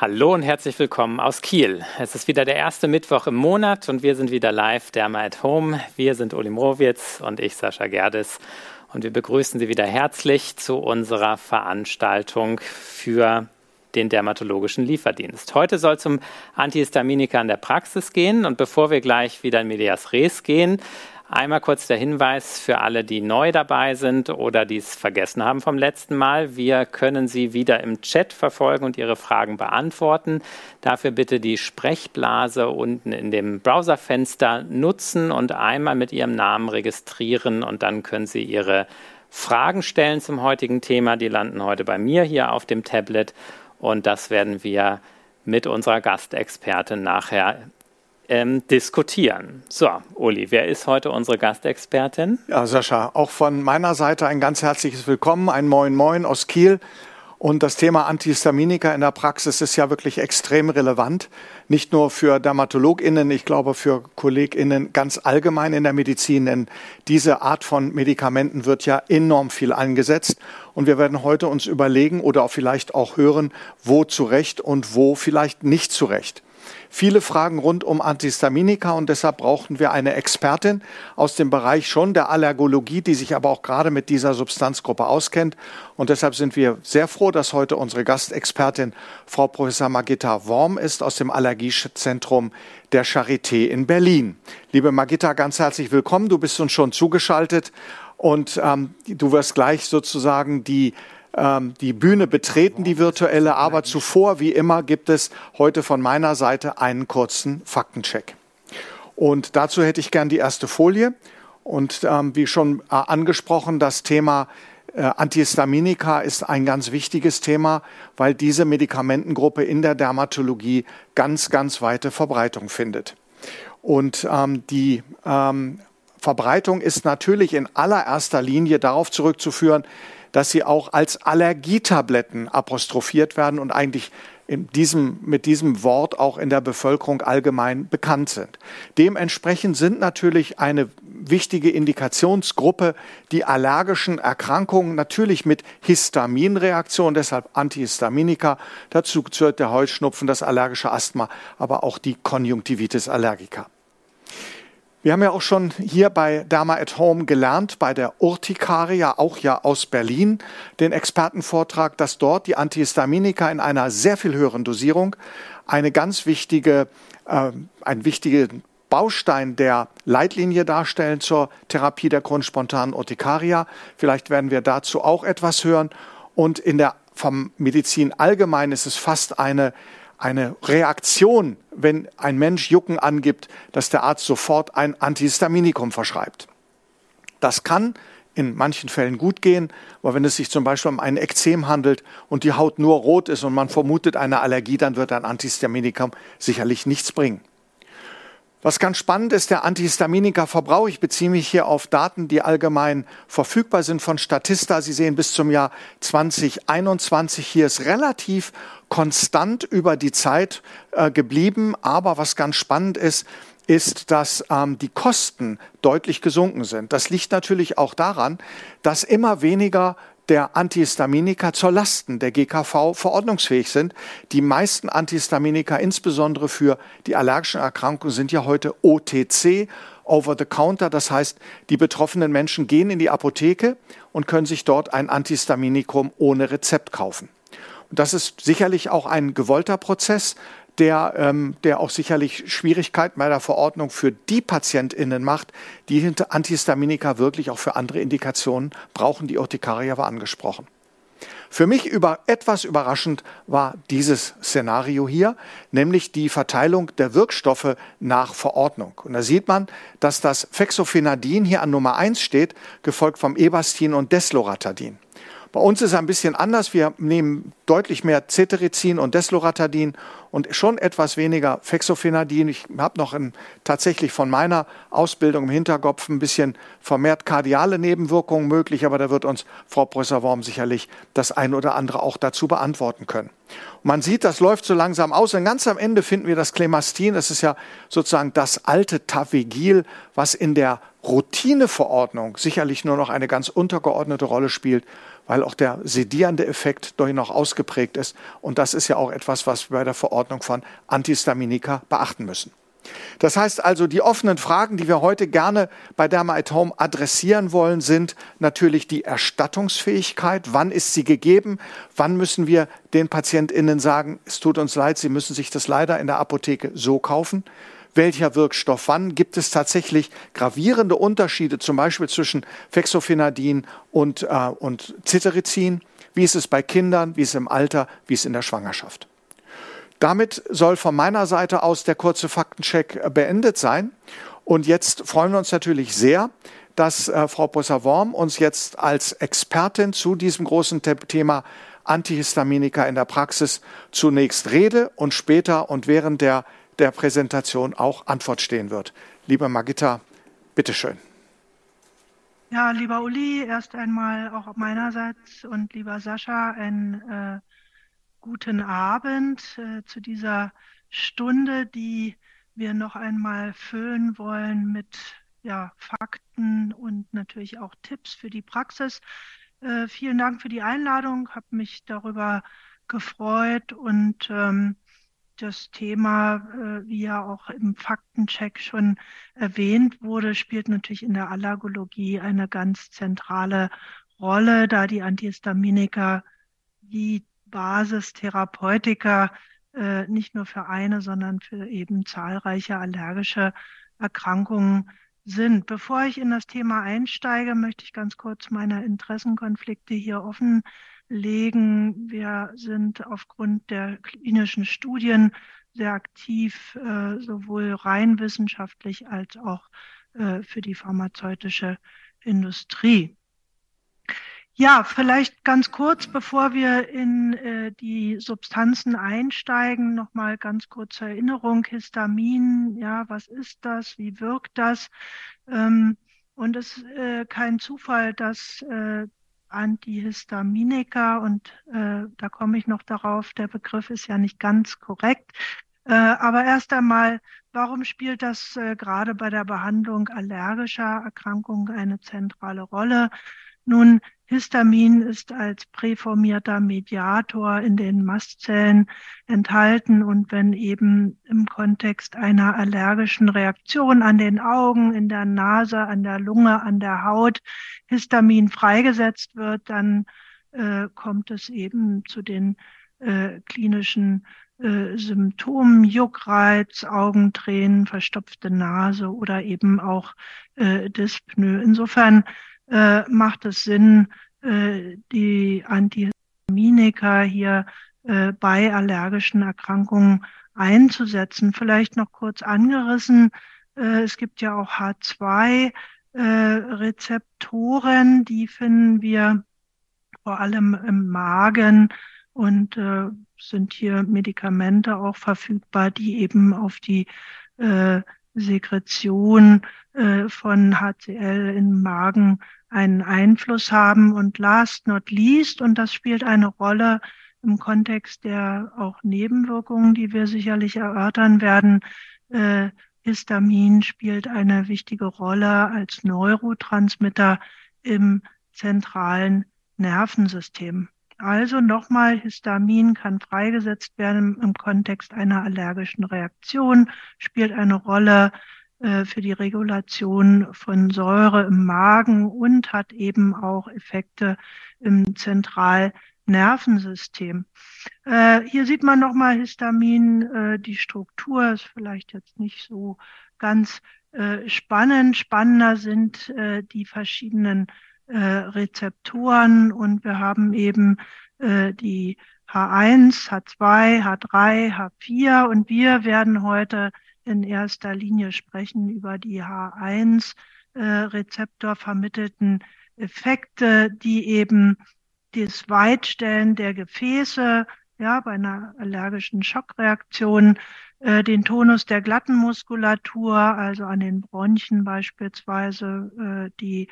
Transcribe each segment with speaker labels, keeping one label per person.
Speaker 1: Hallo und herzlich willkommen aus Kiel. Es ist wieder der erste Mittwoch im Monat und wir sind wieder live, Derma at Home. Wir sind Uli Mrowitz und ich, Sascha Gerdes. Und wir begrüßen Sie wieder herzlich zu unserer Veranstaltung für den dermatologischen Lieferdienst. Heute soll es um Antihistaminika in der Praxis gehen. Und bevor wir gleich wieder in Medias Res gehen, Einmal kurz der Hinweis für alle, die neu dabei sind oder die es vergessen haben vom letzten Mal. Wir können Sie wieder im Chat verfolgen und Ihre Fragen beantworten. Dafür bitte die Sprechblase unten in dem Browserfenster nutzen und einmal mit Ihrem Namen registrieren und dann können Sie Ihre Fragen stellen zum heutigen Thema. Die landen heute bei mir hier auf dem Tablet und das werden wir mit unserer Gastexpertin nachher ähm, diskutieren. So, Uli, wer ist heute unsere Gastexpertin?
Speaker 2: Ja, Sascha, auch von meiner Seite ein ganz herzliches Willkommen, ein Moin Moin aus Kiel. Und das Thema Antihistaminika in der Praxis ist ja wirklich extrem relevant. Nicht nur für DermatologInnen, ich glaube für KollegInnen ganz allgemein in der Medizin, denn diese Art von Medikamenten wird ja enorm viel eingesetzt. Und wir werden heute uns überlegen oder vielleicht auch hören, wo zu Recht und wo vielleicht nicht zu Recht viele Fragen rund um Antihistaminika und deshalb brauchten wir eine Expertin aus dem Bereich schon der Allergologie, die sich aber auch gerade mit dieser Substanzgruppe auskennt. Und deshalb sind wir sehr froh, dass heute unsere Gastexpertin Frau Professor Magitta Worm ist aus dem Allergiezentrum der Charité in Berlin. Liebe Magitta, ganz herzlich willkommen. Du bist uns schon zugeschaltet und ähm, du wirst gleich sozusagen die die Bühne betreten, die virtuelle. Aber zuvor, wie immer, gibt es heute von meiner Seite einen kurzen Faktencheck. Und dazu hätte ich gern die erste Folie. Und ähm, wie schon äh, angesprochen, das Thema äh, Antihistaminika ist ein ganz wichtiges Thema, weil diese Medikamentengruppe in der Dermatologie ganz, ganz weite Verbreitung findet. Und ähm, die ähm, Verbreitung ist natürlich in allererster Linie darauf zurückzuführen, dass sie auch als Allergietabletten apostrophiert werden und eigentlich diesem, mit diesem Wort auch in der Bevölkerung allgemein bekannt sind. Dementsprechend sind natürlich eine wichtige Indikationsgruppe die allergischen Erkrankungen, natürlich mit Histaminreaktion, deshalb Antihistaminika. Dazu gehört der Heuschnupfen, das allergische Asthma, aber auch die Konjunktivitis allergica. Wir haben ja auch schon hier bei Derma at Home gelernt, bei der Urtikaria, auch ja aus Berlin, den Expertenvortrag, dass dort die Antihistaminika in einer sehr viel höheren Dosierung eine ganz wichtige, äh, ein wichtiger Baustein der Leitlinie darstellen zur Therapie der grundspontanen Urtikaria. Vielleicht werden wir dazu auch etwas hören. Und in der vom Medizin allgemein ist es fast eine eine Reaktion, wenn ein Mensch Jucken angibt, dass der Arzt sofort ein Antihistaminikum verschreibt. Das kann in manchen Fällen gut gehen, aber wenn es sich zum Beispiel um ein Ekzem handelt und die Haut nur rot ist und man vermutet eine Allergie, dann wird ein Antihistaminikum sicherlich nichts bringen. Was ganz spannend ist, der Antihistaminika-Verbrauch. Ich beziehe mich hier auf Daten, die allgemein verfügbar sind von Statista. Sie sehen bis zum Jahr 2021 hier ist relativ konstant über die Zeit äh, geblieben. Aber was ganz spannend ist, ist, dass ähm, die Kosten deutlich gesunken sind. Das liegt natürlich auch daran, dass immer weniger der Antihistaminika zur Lasten der GKV verordnungsfähig sind. Die meisten Antihistaminika, insbesondere für die allergischen Erkrankungen, sind ja heute OTC, over the counter. Das heißt, die betroffenen Menschen gehen in die Apotheke und können sich dort ein Antihistaminikum ohne Rezept kaufen. Und das ist sicherlich auch ein gewollter Prozess, der, ähm, der auch sicherlich Schwierigkeiten bei der Verordnung für die PatientInnen macht, die hinter Antihistaminika wirklich auch für andere Indikationen brauchen. Die Urtikaria war angesprochen. Für mich über, etwas überraschend war dieses Szenario hier, nämlich die Verteilung der Wirkstoffe nach Verordnung. Und da sieht man, dass das Fexofenadin hier an Nummer eins steht, gefolgt vom Ebastin und Desloratadin. Bei uns ist es ein bisschen anders. Wir nehmen deutlich mehr Cetirizin und Desloratadin und schon etwas weniger Fexofenadin. Ich habe noch in, tatsächlich von meiner Ausbildung im Hinterkopf ein bisschen vermehrt kardiale Nebenwirkungen möglich, aber da wird uns Frau Professor Worm sicherlich das ein oder andere auch dazu beantworten können. Und man sieht, das läuft so langsam aus. Und ganz am Ende finden wir das Clemastin. Das ist ja sozusagen das alte Tavegil, was in der Routineverordnung sicherlich nur noch eine ganz untergeordnete Rolle spielt weil auch der sedierende Effekt durch noch ausgeprägt ist. Und das ist ja auch etwas, was wir bei der Verordnung von Antihistaminika beachten müssen. Das heißt also, die offenen Fragen, die wir heute gerne bei Derma at Home adressieren wollen, sind natürlich die Erstattungsfähigkeit. Wann ist sie gegeben? Wann müssen wir den PatientInnen sagen, es tut uns leid, sie müssen sich das leider in der Apotheke so kaufen? Welcher Wirkstoff wann. Gibt es tatsächlich gravierende Unterschiede, zum Beispiel zwischen Fexofenadin und, äh, und Cetirizin? Wie ist es bei Kindern, wie ist es im Alter, wie ist es in der Schwangerschaft? Damit soll von meiner Seite aus der kurze Faktencheck äh, beendet sein. Und jetzt freuen wir uns natürlich sehr, dass äh, Frau Professor uns jetzt als Expertin zu diesem großen Thema Antihistaminika in der Praxis zunächst Rede und später und während der der Präsentation auch Antwort stehen wird. Liebe Magitta, bitteschön.
Speaker 3: Ja, lieber Uli, erst einmal auch meinerseits und lieber Sascha, einen äh, guten Abend äh, zu dieser Stunde, die wir noch einmal füllen wollen mit ja, Fakten und natürlich auch Tipps für die Praxis. Äh, vielen Dank für die Einladung, habe mich darüber gefreut und ähm, das Thema, äh, wie ja auch im Faktencheck schon erwähnt wurde, spielt natürlich in der Allergologie eine ganz zentrale Rolle, da die Antihistaminika die Basistherapeutika äh, nicht nur für eine, sondern für eben zahlreiche allergische Erkrankungen sind. Bevor ich in das Thema einsteige, möchte ich ganz kurz meine Interessenkonflikte hier offen legen. Wir sind aufgrund der klinischen Studien sehr aktiv, äh, sowohl rein wissenschaftlich als auch äh, für die pharmazeutische Industrie. Ja, vielleicht ganz kurz, bevor wir in äh, die Substanzen einsteigen, nochmal ganz kurze Erinnerung. Histamin, ja, was ist das? Wie wirkt das? Ähm, und es ist äh, kein Zufall, dass äh, Antihistaminika und äh, da komme ich noch darauf, der Begriff ist ja nicht ganz korrekt. Äh, aber erst einmal, warum spielt das äh, gerade bei der Behandlung allergischer Erkrankungen eine zentrale Rolle? Nun, Histamin ist als präformierter Mediator in den Mastzellen enthalten und wenn eben im Kontext einer allergischen Reaktion an den Augen, in der Nase, an der Lunge, an der Haut Histamin freigesetzt wird, dann äh, kommt es eben zu den äh, klinischen äh, Symptomen, Juckreiz, Augentränen, verstopfte Nase oder eben auch äh, Dyspnoe. Insofern äh, macht es Sinn, äh, die Antihistaminika hier äh, bei allergischen Erkrankungen einzusetzen. Vielleicht noch kurz angerissen. Äh, es gibt ja auch H2 äh, die finden wir vor allem im Magen und äh, sind hier Medikamente auch verfügbar, die eben auf die äh, Sekretion äh, von HCl im Magen einen Einfluss haben. Und last not least, und das spielt eine Rolle im Kontext der auch Nebenwirkungen, die wir sicherlich erörtern werden, äh, Histamin spielt eine wichtige Rolle als Neurotransmitter im zentralen Nervensystem. Also nochmal, Histamin kann freigesetzt werden im Kontext einer allergischen Reaktion, spielt eine Rolle für die Regulation von Säure im Magen und hat eben auch Effekte im Zentralnervensystem. Äh, hier sieht man nochmal Histamin, äh, die Struktur ist vielleicht jetzt nicht so ganz äh, spannend. Spannender sind äh, die verschiedenen äh, Rezeptoren und wir haben eben die H1, H2, H3, H4 und wir werden heute in erster Linie sprechen über die H1-Rezeptor vermittelten Effekte, die eben das Weitstellen der Gefäße, ja, bei einer allergischen Schockreaktion, äh, den Tonus der glatten Muskulatur, also an den Bronchien beispielsweise, äh, die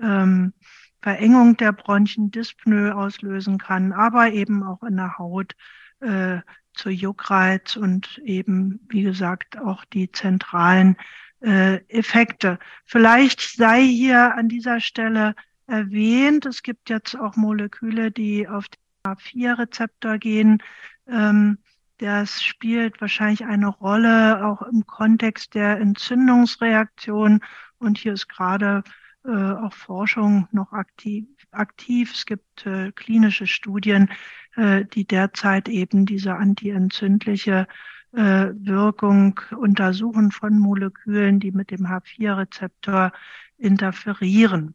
Speaker 3: ähm, Verengung der Bronchien, Dyspnoe auslösen kann, aber eben auch in der Haut äh, zu Juckreiz und eben, wie gesagt, auch die zentralen äh, Effekte. Vielleicht sei hier an dieser Stelle erwähnt. Es gibt jetzt auch Moleküle, die auf den A4-Rezeptor gehen. Ähm, das spielt wahrscheinlich eine Rolle auch im Kontext der Entzündungsreaktion. Und hier ist gerade äh, auch Forschung noch aktiv. aktiv. Es gibt äh, klinische Studien, äh, die derzeit eben diese antientzündliche äh, Wirkung untersuchen von Molekülen, die mit dem H4-Rezeptor interferieren.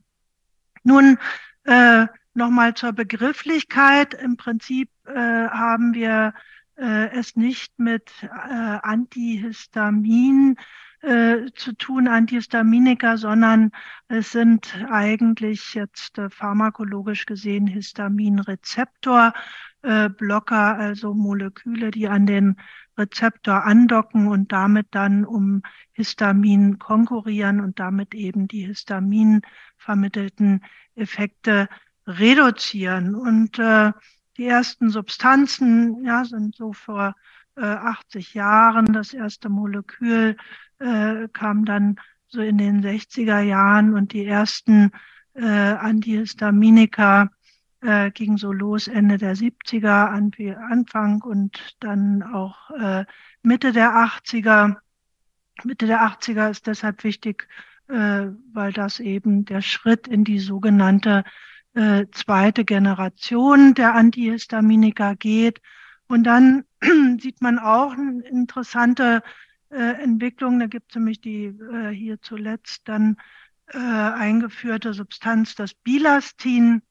Speaker 3: Nun äh, nochmal zur Begrifflichkeit. Im Prinzip äh, haben wir äh, es nicht mit äh, Antihistamin äh, zu tun, Antihistaminika, sondern es sind eigentlich jetzt äh, pharmakologisch gesehen Histaminrezeptor. Äh, also Moleküle, die an den Rezeptor andocken und damit dann um Histamin konkurrieren und damit eben die Histamin vermittelten Effekte reduzieren. Und äh, die ersten Substanzen ja, sind so vor äh, 80 Jahren. Das erste Molekül äh, kam dann so in den 60er Jahren und die ersten äh, Antihistaminika äh, ging so los Ende der 70er, Anfang und dann auch äh, Mitte der 80er. Mitte der 80er ist deshalb wichtig, äh, weil das eben der Schritt in die sogenannte äh, zweite Generation der Antihistaminika geht. Und dann sieht man auch eine interessante Entwicklung. Da gibt es nämlich die äh, hier zuletzt dann äh, eingeführte Substanz, das Bilastin.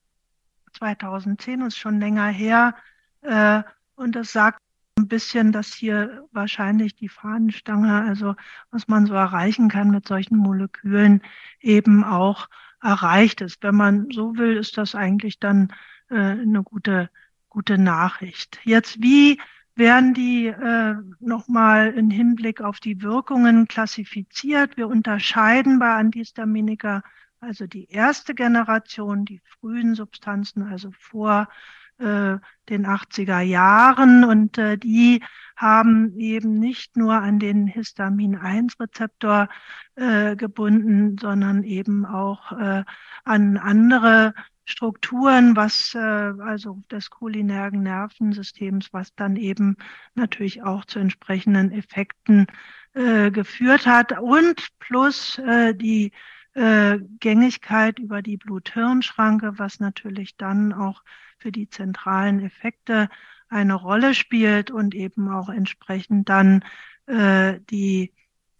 Speaker 3: 2010 ist schon länger her. Äh, und das sagt ein bisschen, dass hier wahrscheinlich die Fahnenstange, also was man so erreichen kann mit solchen Molekülen, eben auch erreicht ist. Wenn man so will, ist das eigentlich dann äh, eine gute, gute Nachricht. Jetzt, wie werden die äh, nochmal in Hinblick auf die Wirkungen klassifiziert? Wir unterscheiden bei Antihistaminika also die erste Generation, die frühen Substanzen, also vor äh, den 80er Jahren und äh, die haben eben nicht nur an den Histamin-1-Rezeptor äh, gebunden, sondern eben auch äh, an andere Strukturen, was äh, also des cholinergen Nervensystems, was dann eben natürlich auch zu entsprechenden Effekten äh, geführt hat. Und plus äh, die äh, Gängigkeit über die Blut-Hirn-Schranke, was natürlich dann auch für die zentralen Effekte eine Rolle spielt und eben auch entsprechend dann äh, die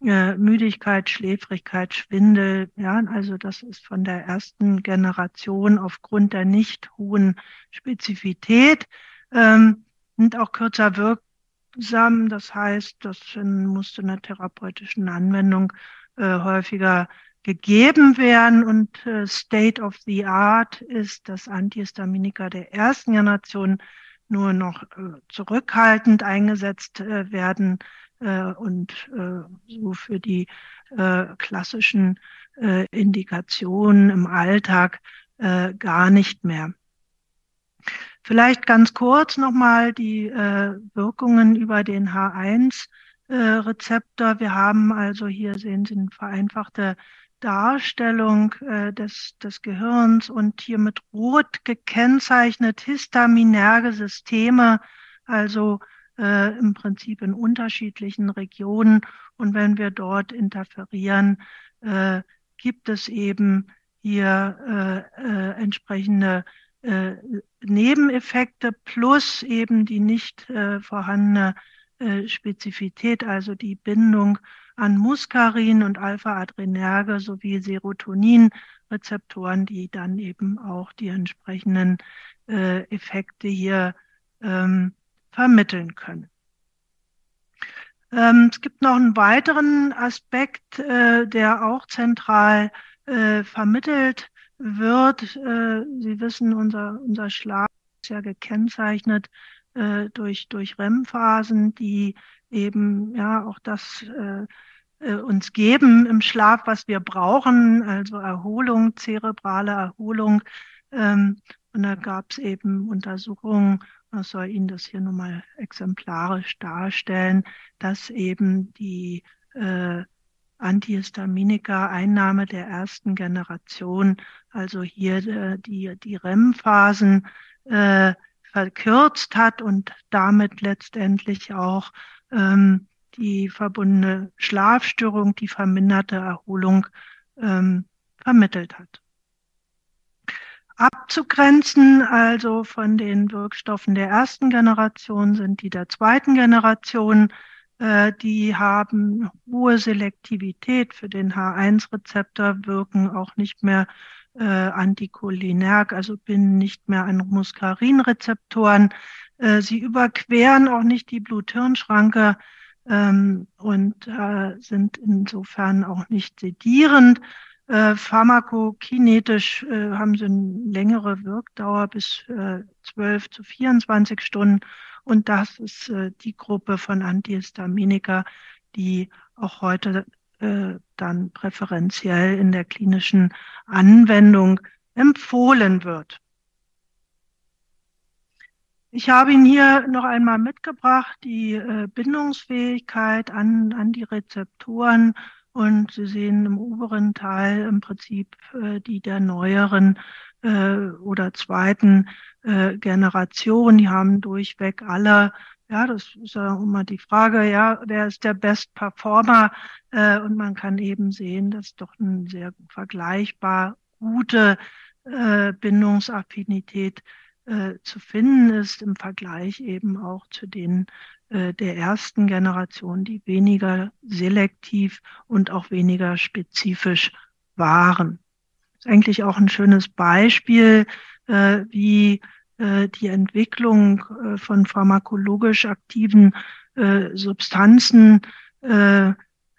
Speaker 3: äh, Müdigkeit, Schläfrigkeit, Schwindel. Ja, also das ist von der ersten Generation aufgrund der nicht hohen Spezifität ähm, und auch kürzer wirksam. Das heißt, das musste in der therapeutischen Anwendung äh, häufiger gegeben werden und äh, State of the Art ist, dass Antihistaminika der ersten Generation nur noch äh, zurückhaltend eingesetzt äh, werden und äh, so für die äh, klassischen äh, Indikationen im Alltag äh, gar nicht mehr. Vielleicht ganz kurz nochmal die äh, Wirkungen über den H1-Rezeptor. Wir haben also hier sehen Sie eine vereinfachte Darstellung äh, des, des Gehirns und hier mit Rot gekennzeichnet histaminerge Systeme, also äh, im Prinzip in unterschiedlichen Regionen. Und wenn wir dort interferieren, äh, gibt es eben hier äh, äh, entsprechende äh, Nebeneffekte plus eben die nicht äh, vorhandene Spezifität, also die Bindung an Muskarin und Alpha-Adrenerge sowie Serotonin-Rezeptoren, die dann eben auch die entsprechenden äh, Effekte hier ähm, vermitteln können. Ähm, es gibt noch einen weiteren Aspekt, äh, der auch zentral äh, vermittelt wird. Äh, Sie wissen, unser, unser Schlaf ist ja gekennzeichnet äh, durch, durch REM-Phasen, die eben ja auch das äh, äh, uns geben im Schlaf, was wir brauchen, also Erholung, zerebrale Erholung. Ähm, und da gab es eben Untersuchungen, ich soll Ihnen das hier nochmal exemplarisch darstellen, dass eben die äh, Antihistaminika, Einnahme der ersten Generation, also hier äh, die, die REM-Phasen äh, verkürzt hat und damit letztendlich auch ähm, die verbundene Schlafstörung, die verminderte Erholung ähm, vermittelt hat. Abzugrenzen also von den Wirkstoffen der ersten Generation sind die der zweiten Generation. Äh, die haben hohe Selektivität für den H1-Rezeptor, wirken auch nicht mehr äh, anticholinerg, also binden nicht mehr an Muskarinrezeptoren. Äh, sie überqueren auch nicht die Blut-Hirn-Schranke ähm, und äh, sind insofern auch nicht sedierend. Äh, pharmakokinetisch äh, haben sie eine längere Wirkdauer bis äh, 12 zu 24 Stunden. Und das ist äh, die Gruppe von Antihistaminika, die auch heute äh, dann präferenziell in der klinischen Anwendung empfohlen wird. Ich habe Ihnen hier noch einmal mitgebracht die äh, Bindungsfähigkeit an, an die Rezeptoren und Sie sehen im oberen Teil im Prinzip äh, die der neueren äh, oder zweiten äh, Generation. Die haben durchweg alle, ja, das ist ja immer die Frage, ja, wer ist der Best Performer? Äh, und man kann eben sehen, dass doch eine sehr vergleichbar gute äh, Bindungsaffinität äh, zu finden ist im Vergleich eben auch zu den äh, der ersten Generation, die weniger selektiv und auch weniger spezifisch waren. Ist eigentlich auch ein schönes Beispiel, äh, wie äh, die Entwicklung äh, von pharmakologisch aktiven Substanzen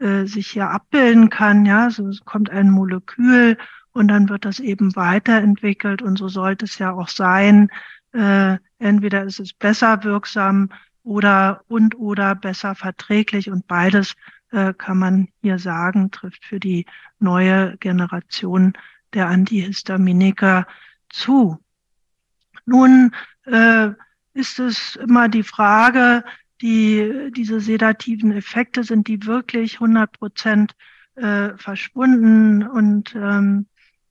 Speaker 3: sich hier abbilden kann. Ja, so kommt ein Molekül und dann wird das eben weiterentwickelt und so sollte es ja auch sein. Äh, entweder ist es besser wirksam oder und oder besser verträglich und beides äh, kann man hier sagen, trifft für die neue Generation der Antihistaminika zu. Nun äh, ist es immer die Frage, die, diese sedativen Effekte, sind die wirklich 100 Prozent äh, verschwunden und ähm,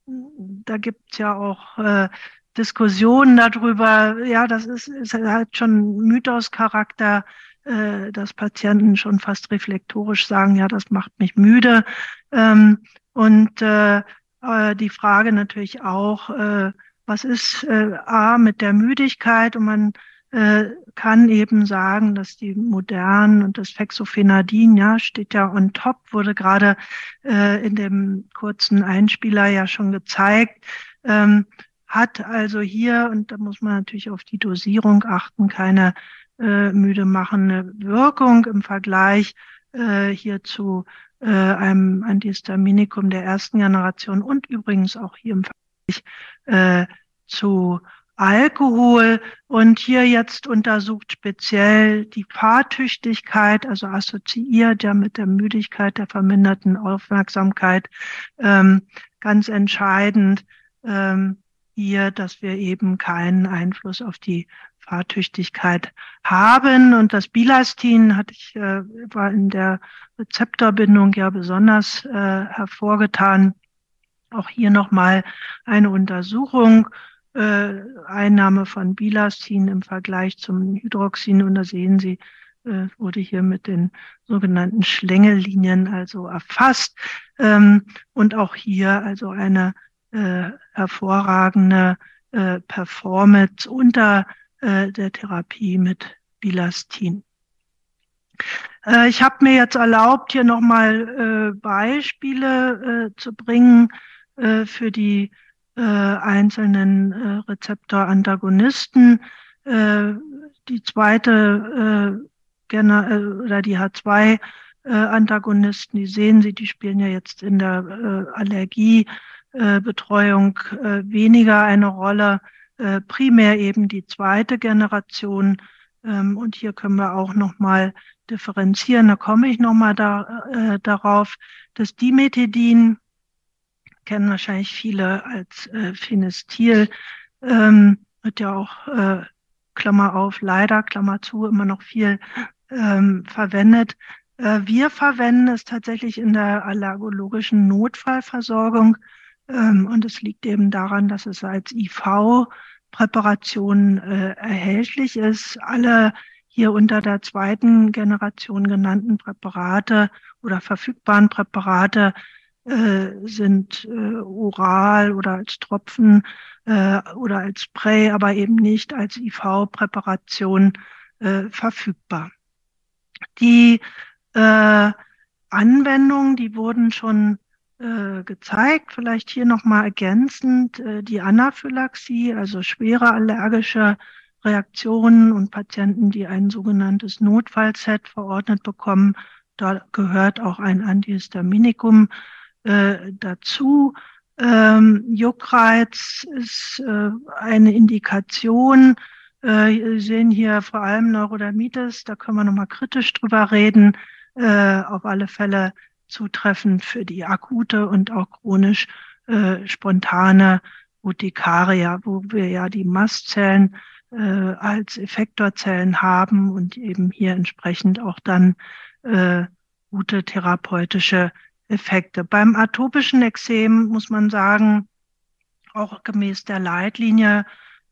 Speaker 3: da gibt's ja auch äh, Diskussionen darüber, ja, das ist, ist halt schon Mythos-Charakter, äh, dass Patienten schon fast reflektorisch sagen, ja, das macht mich müde. Ähm, und äh, äh, die Frage natürlich auch, äh, was ist äh, A mit der Müdigkeit? Und man äh, kann eben sagen, dass die modernen und das Fexofenadin, ja, steht ja on top, wurde gerade äh, in dem kurzen Einspieler ja schon gezeigt, ähm, hat also hier, und da muss man natürlich auf die Dosierung achten, keine äh, müde machende Wirkung im Vergleich äh, hier zu äh, einem Antihistaminikum der ersten Generation und übrigens auch hier im Vergleich äh, zu Alkohol und hier jetzt untersucht speziell die Fahrtüchtigkeit, also assoziiert ja mit der Müdigkeit, der verminderten Aufmerksamkeit, ähm, ganz entscheidend ähm, hier, dass wir eben keinen Einfluss auf die Fahrtüchtigkeit haben. Und das Bilastin hatte ich, äh, war in der Rezeptorbindung ja besonders äh, hervorgetan. Auch hier nochmal eine Untersuchung äh, Einnahme von Bilastin im Vergleich zum Hydroxin. Und da sehen Sie, äh, wurde hier mit den sogenannten Schlängellinien also erfasst. Ähm, und auch hier also eine äh, hervorragende äh, Performance unter äh, der Therapie mit Bilastin. Äh, ich habe mir jetzt erlaubt, hier nochmal äh, Beispiele äh, zu bringen äh, für die äh, einzelnen äh, Rezeptorantagonisten. Äh, die zweite äh, äh, oder die H2 äh, die sehen Sie, die spielen ja jetzt in der Allergiebetreuung weniger eine Rolle. Primär eben die zweite Generation. Ähm, und hier können wir auch nochmal differenzieren. Da komme ich nochmal da, darauf. Das Dimethedin kennen wahrscheinlich viele als äh, Phenestil, ähm, wird ja auch, äh, Klammer auf, leider, Klammer zu, immer noch viel ähm, verwendet. Äh, wir verwenden es tatsächlich in der allergologischen Notfallversorgung ähm, und es liegt eben daran, dass es als IV-Präparation äh, erhältlich ist. Alle hier unter der zweiten Generation genannten Präparate oder verfügbaren Präparate äh, sind äh, oral oder als Tropfen äh, oder als Spray, aber eben nicht als IV-Präparation äh, verfügbar. Die äh, Anwendungen, die wurden schon äh, gezeigt. Vielleicht hier nochmal ergänzend äh, die Anaphylaxie, also schwere allergische Reaktionen und Patienten, die ein sogenanntes Notfallset verordnet bekommen. Da gehört auch ein Antihistaminikum äh, dazu. Ähm, Juckreiz ist äh, eine Indikation. Äh, sehen hier vor allem Neurodermitis, da können wir nochmal kritisch drüber reden. Äh, auf alle Fälle zutreffend für die akute und auch chronisch äh, spontane Urtikaria, wo wir ja die Mastzellen äh, als Effektorzellen haben und eben hier entsprechend auch dann äh, gute therapeutische Effekte. Beim atopischen Ekzem muss man sagen, auch gemäß der Leitlinie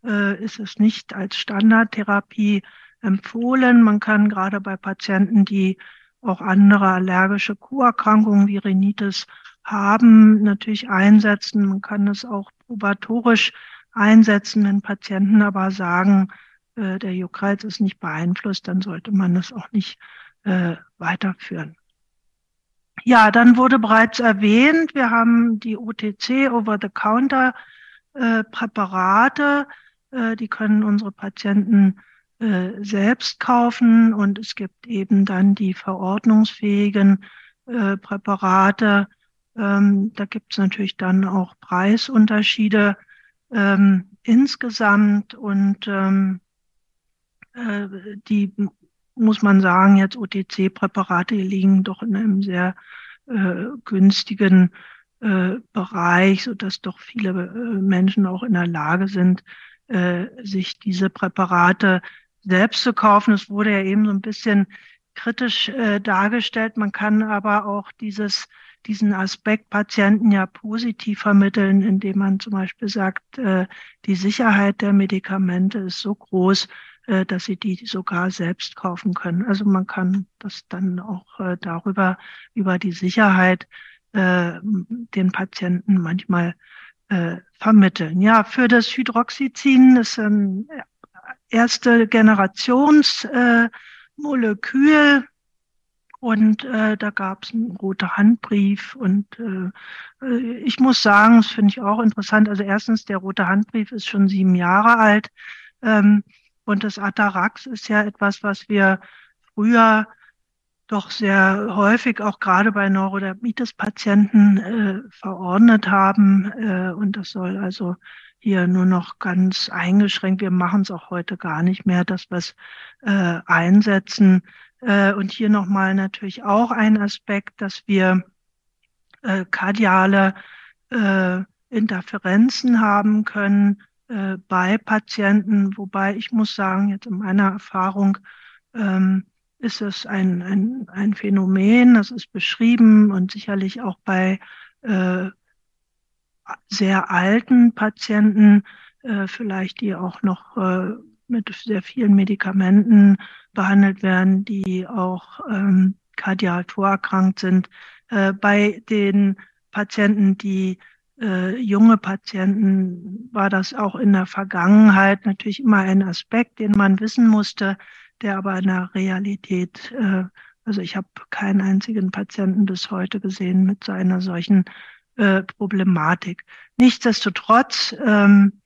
Speaker 3: äh, ist es nicht als Standardtherapie empfohlen. Man kann gerade bei Patienten, die auch andere allergische Kuerkrankungen wie Rhinitis haben, natürlich einsetzen. Man kann es auch probatorisch einsetzen, wenn Patienten aber sagen, äh, der Juckreiz ist nicht beeinflusst, dann sollte man es auch nicht äh, weiterführen. Ja, dann wurde bereits erwähnt, wir haben die OTC, Over-the-Counter äh, äh, die können unsere Patienten äh, selbst kaufen und es gibt eben dann die verordnungsfähigen äh, Präparate. Ähm, da gibt es natürlich dann auch Preisunterschiede ähm, insgesamt und ähm, äh, die muss man sagen, jetzt OTC-Präparate liegen doch in einem sehr äh, günstigen äh, Bereich, so dass doch viele äh, Menschen auch in der Lage sind, äh, sich diese Präparate selbst zu kaufen. Es wurde ja eben so ein bisschen kritisch äh, dargestellt. Man kann aber auch dieses, diesen Aspekt Patienten ja positiv vermitteln, indem man zum Beispiel sagt, äh, die Sicherheit der Medikamente ist so groß, äh, dass sie die sogar selbst kaufen können. Also man kann das dann auch äh, darüber, über die Sicherheit äh, den Patienten manchmal äh, vermitteln. Ja, für das Hydroxyzin ist ein erste Generations äh, Molekül und äh, da gab es einen roten Handbrief und äh, äh, ich muss sagen, das finde ich auch interessant. Also erstens, der rote Handbrief ist schon sieben Jahre alt ähm, und das Atarax ist ja etwas, was wir früher doch sehr häufig auch gerade bei Neurodermitis-Patienten äh, verordnet haben. Äh, und das soll also hier nur noch ganz eingeschränkt, wir machen es auch heute gar nicht mehr, dass wir es äh, einsetzen. Äh, und hier nochmal natürlich auch ein Aspekt, dass wir äh, kardiale äh, Interferenzen haben können äh, bei Patienten, wobei ich muss sagen, jetzt in meiner Erfahrung, ähm, ist es ein, ein, ein Phänomen, das ist beschrieben und sicherlich auch bei äh, sehr alten Patienten, äh, vielleicht die auch noch äh, mit sehr vielen Medikamenten behandelt werden, die auch ähm, kardial vorerkrankt sind. Äh, bei den Patienten, die äh, junge Patienten, war das auch in der Vergangenheit natürlich immer ein Aspekt, den man wissen musste der aber in der Realität, äh, also ich habe keinen einzigen Patienten bis heute gesehen mit so einer solchen äh, Problematik. Nichtsdestotrotz, ähm,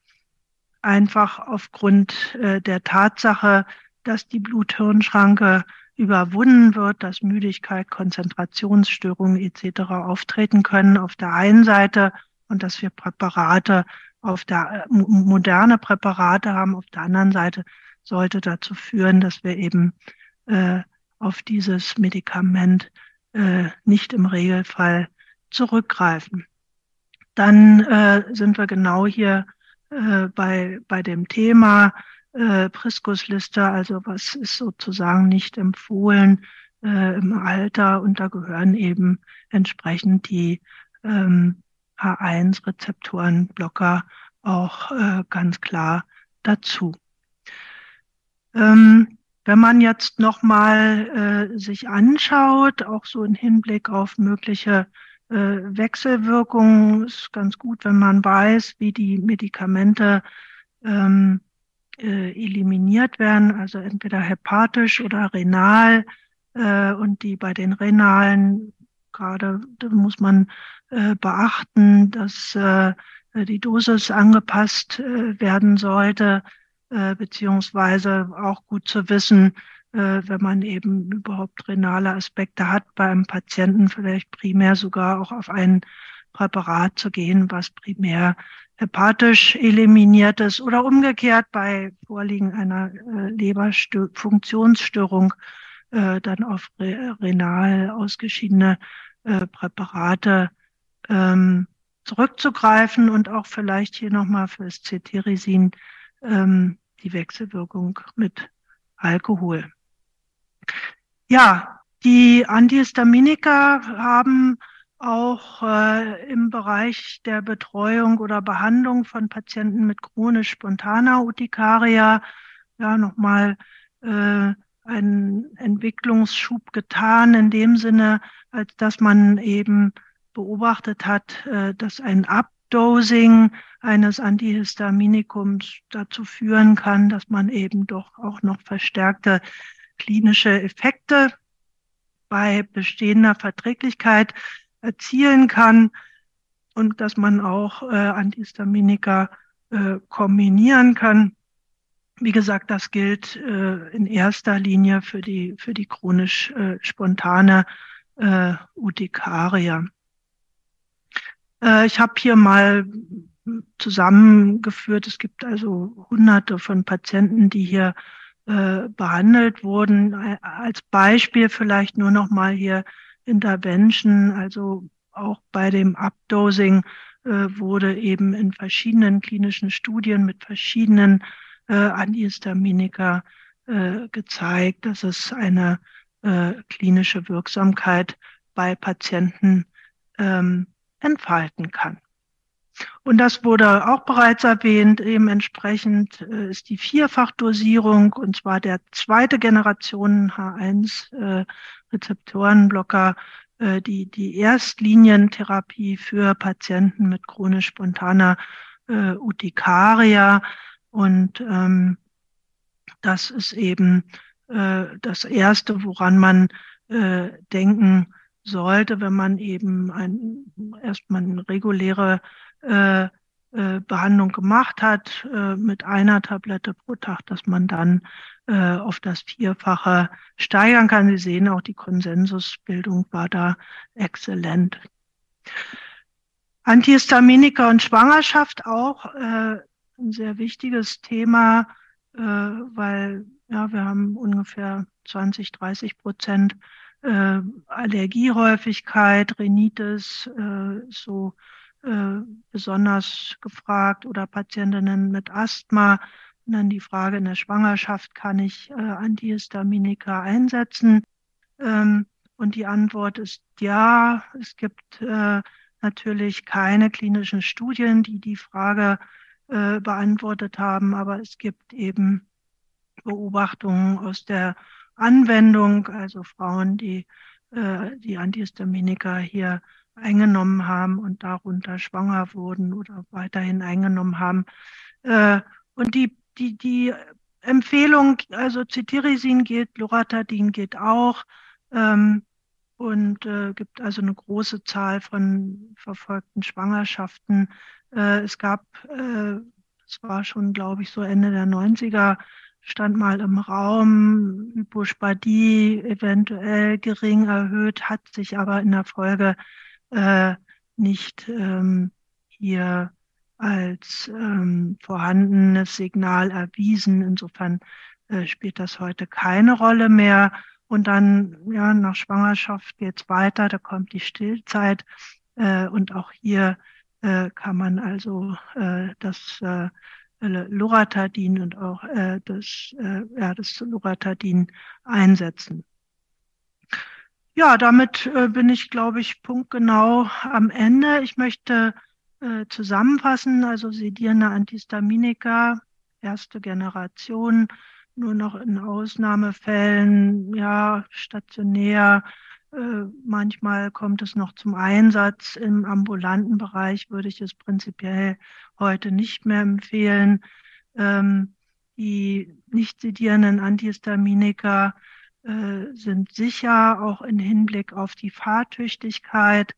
Speaker 3: einfach aufgrund äh, der Tatsache, dass die Blut-Hirn-Schranke überwunden wird, dass Müdigkeit, Konzentrationsstörungen etc. auftreten können auf der einen Seite und dass wir Präparate auf der äh, moderne Präparate haben auf der anderen Seite sollte dazu führen, dass wir eben äh, auf dieses Medikament äh, nicht im Regelfall zurückgreifen. Dann äh, sind wir genau hier äh, bei, bei dem Thema äh, Priskusliste, also was ist sozusagen nicht empfohlen, äh, im Alter und da gehören eben entsprechend die ähm, H1-Rezeptorenblocker auch äh, ganz klar dazu. Ähm, wenn man jetzt nochmal äh, sich anschaut, auch so im Hinblick auf mögliche äh, Wechselwirkungen, ist ganz gut, wenn man weiß, wie die Medikamente ähm, äh, eliminiert werden, also entweder hepatisch oder renal. Äh, und die bei den renalen gerade muss man äh, beachten, dass äh, die Dosis angepasst äh, werden sollte äh, beziehungsweise auch gut zu wissen, äh, wenn man eben überhaupt renale Aspekte hat, beim Patienten vielleicht primär sogar auch auf ein Präparat zu gehen, was primär hepatisch eliminiert ist oder umgekehrt bei Vorliegen einer äh, Leberfunktionsstörung äh, dann auf re renal ausgeschiedene äh, Präparate ähm, zurückzugreifen und auch vielleicht hier nochmal fürs Cetirizin ähm, die Wechselwirkung mit Alkohol. Ja, die Antihistaminika haben auch äh, im Bereich der Betreuung oder Behandlung von Patienten mit chronisch spontaner Urtikaria ja nochmal äh, einen Entwicklungsschub getan in dem Sinne, als dass man eben beobachtet hat, äh, dass ein Updosing eines Antihistaminikums dazu führen kann, dass man eben doch auch noch verstärkte klinische Effekte bei bestehender Verträglichkeit erzielen kann und dass man auch äh, Antihistaminika äh, kombinieren kann. Wie gesagt, das gilt äh, in erster Linie für die, für die chronisch äh, spontane äh, Urtikaria. Äh, ich habe hier mal zusammengeführt. Es gibt also hunderte von Patienten, die hier äh, behandelt wurden. Als Beispiel vielleicht nur noch mal hier Intervention, also auch bei dem Updosing äh, wurde eben in verschiedenen klinischen Studien mit verschiedenen äh, Antihistaminika äh, gezeigt, dass es eine äh, klinische Wirksamkeit bei Patienten ähm, entfalten kann. Und das wurde auch bereits erwähnt. Eben entsprechend äh, ist die Vierfachdosierung und zwar der zweite Generation H1 äh, äh, die, die Erstlinientherapie für Patienten mit chronisch spontaner äh, Urtikaria. Und ähm, das ist eben äh, das Erste, woran man äh, denken sollte, wenn man eben ein, erstmal eine reguläre äh, äh, Behandlung gemacht hat äh, mit einer Tablette pro Tag, dass man dann äh, auf das Vierfache steigern kann. Sie sehen auch, die Konsensusbildung war da exzellent. Antihistaminika und Schwangerschaft auch äh, ein sehr wichtiges Thema, äh, weil ja, wir haben ungefähr 20, 30 Prozent äh, Allergiehäufigkeit, Rhinitis, äh, so äh, besonders gefragt oder Patientinnen mit Asthma. Und dann die Frage in der Schwangerschaft, kann ich äh, Antihistaminika einsetzen? Ähm, und die Antwort ist ja. Es gibt äh, natürlich keine klinischen Studien, die die Frage äh, beantwortet haben, aber es gibt eben Beobachtungen aus der Anwendung, also Frauen, die äh, die Antihistaminika hier eingenommen haben und darunter schwanger wurden oder weiterhin eingenommen haben. Äh, und die, die, die Empfehlung, also Cetirizin geht, Loratadin geht auch. Ähm, und äh, gibt also eine große Zahl von verfolgten Schwangerschaften. Äh, es gab, äh, es war schon, glaube ich, so Ende der 90er, stand mal im Raum, Hypospadie eventuell gering erhöht, hat sich aber in der Folge äh, nicht ähm, hier als ähm, vorhandenes Signal erwiesen. Insofern äh, spielt das heute keine Rolle mehr. Und dann, ja, nach Schwangerschaft geht's weiter, da kommt die Stillzeit. Äh, und auch hier äh, kann man also äh, das äh, Loratadin und auch äh, das, äh, ja, das Loratadin einsetzen. Ja, damit äh, bin ich, glaube ich, punktgenau am Ende. Ich möchte äh, zusammenfassen, also sedierende Antihistaminika, erste Generation, nur noch in Ausnahmefällen, ja, stationär. Äh, manchmal kommt es noch zum Einsatz. Im ambulanten Bereich würde ich es prinzipiell heute nicht mehr empfehlen. Ähm, die nicht sedierenden Antihistaminika äh, sind sicher, auch im Hinblick auf die Fahrtüchtigkeit,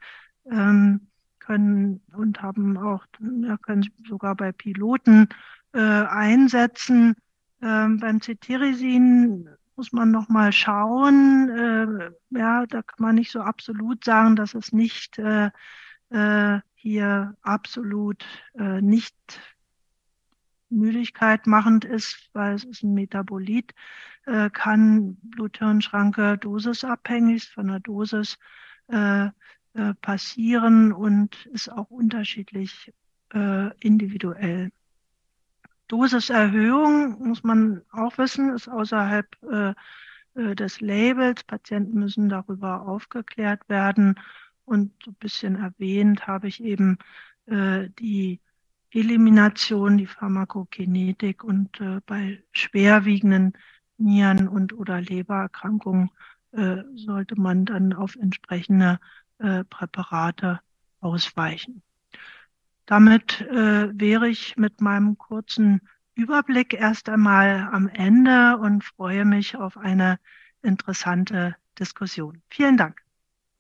Speaker 3: ähm, können und haben auch, können sogar bei Piloten äh, einsetzen. Ähm, beim Cetirizin muss man noch mal schauen. Äh, ja, da kann man nicht so absolut sagen, dass es nicht äh, äh, hier absolut äh, nicht Müdigkeit machend ist, weil es ist ein Metabolit, äh, kann Blut-Hirn-Schranke dosisabhängig von der Dosis äh, äh, passieren und ist auch unterschiedlich äh, individuell. Dosiserhöhung muss man auch wissen, ist außerhalb äh, äh, des Labels. Patienten müssen darüber aufgeklärt werden. Und so ein bisschen erwähnt habe ich eben äh, die Elimination, die Pharmakokinetik und äh, bei schwerwiegenden Nieren- und oder Lebererkrankungen äh, sollte man dann auf entsprechende äh, Präparate ausweichen. Damit äh, wäre ich mit meinem kurzen Überblick erst einmal am Ende und freue mich auf eine interessante Diskussion. Vielen Dank.